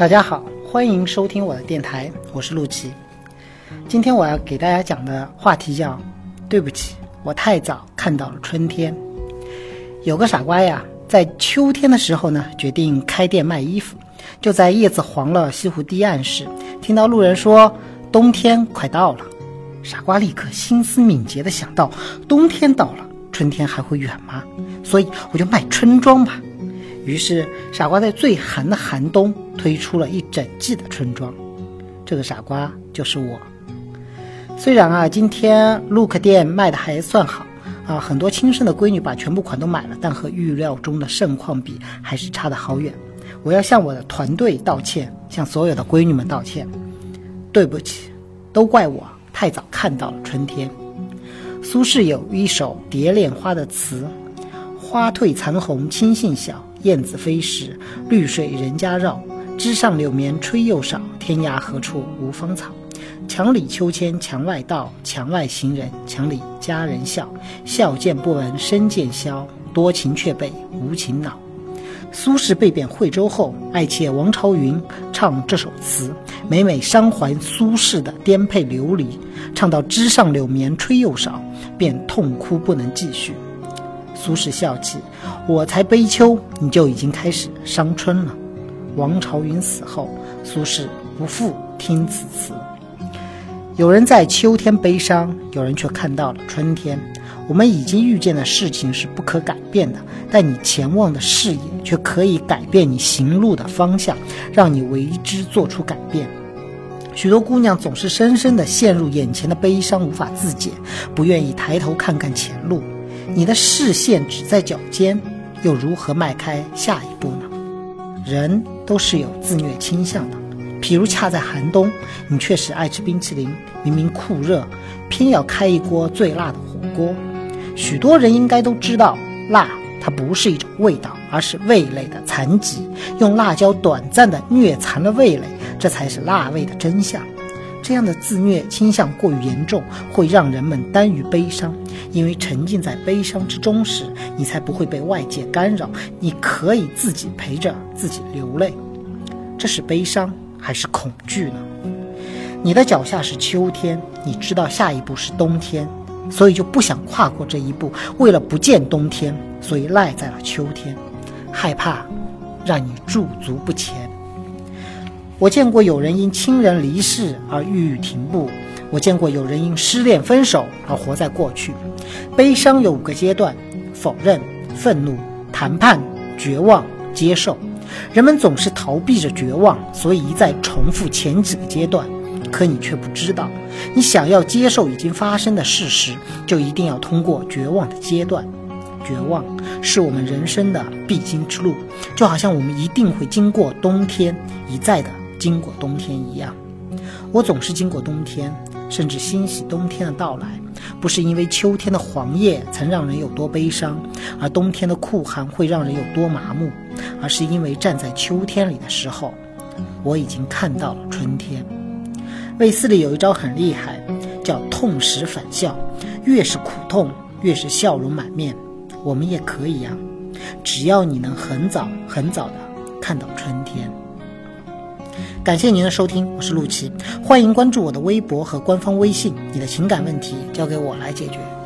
大家好，欢迎收听我的电台，我是陆琪。今天我要给大家讲的话题叫“对不起，我太早看到了春天”。有个傻瓜呀，在秋天的时候呢，决定开店卖衣服。就在叶子黄了、西湖堤岸时，听到路人说冬天快到了，傻瓜立刻心思敏捷地想到：冬天到了，春天还会远吗？所以我就卖春装吧。于是，傻瓜在最寒的寒冬推出了一整季的春装。这个傻瓜就是我。虽然啊，今天 Look 店卖的还算好啊，很多亲生的闺女把全部款都买了，但和预料中的盛况比，还是差得好远。我要向我的团队道歉，向所有的闺女们道歉，对不起，都怪我太早看到了春天。苏轼有一首《蝶恋花》的词：“花褪残红青杏小。”燕子飞时，绿水人家绕。枝上柳绵吹又少，天涯何处无芳草？墙里秋千墙外道，墙外行人墙里佳人笑。笑渐不闻声渐消，多情却被无情恼。苏轼被贬惠州后，爱妾王朝云唱这首词，每每伤怀苏轼的颠沛流离，唱到枝上柳绵吹又少，便痛哭不能继续。苏轼笑气，我才悲秋，你就已经开始伤春了。王朝云死后，苏轼不复听此词。有人在秋天悲伤，有人却看到了春天。我们已经预见的事情是不可改变的，但你前望的视野却可以改变你行路的方向，让你为之做出改变。许多姑娘总是深深地陷入眼前的悲伤，无法自解，不愿意抬头看看前路。你的视线只在脚尖，又如何迈开下一步呢？人都是有自虐倾向的，譬如恰在寒冬，你确实爱吃冰淇淋，明明酷热，偏要开一锅最辣的火锅。许多人应该都知道，辣它不是一种味道，而是味蕾的残疾。用辣椒短暂的虐残了味蕾，这才是辣味的真相。这样的自虐倾向过于严重，会让人们耽于悲伤。因为沉浸在悲伤之中时，你才不会被外界干扰，你可以自己陪着自己流泪。这是悲伤还是恐惧呢？你的脚下是秋天，你知道下一步是冬天，所以就不想跨过这一步。为了不见冬天，所以赖在了秋天，害怕让你驻足不前。我见过有人因亲人离世而郁郁停步，我见过有人因失恋分手而活在过去。悲伤有五个阶段：否认、愤怒、谈判、绝望、接受。人们总是逃避着绝望，所以一再重复前几个阶段。可你却不知道，你想要接受已经发生的事实，就一定要通过绝望的阶段。绝望是我们人生的必经之路，就好像我们一定会经过冬天，一再的。经过冬天一样，我总是经过冬天，甚至欣喜冬天的到来。不是因为秋天的黄叶曾让人有多悲伤，而冬天的酷寒会让人有多麻木，而是因为站在秋天里的时候，我已经看到了春天。卫斯理有一招很厉害，叫痛时反笑，越是苦痛，越是笑容满面。我们也可以呀，只要你能很早很早的看到春天。感谢您的收听，我是陆琪，欢迎关注我的微博和官方微信，你的情感问题交给我来解决。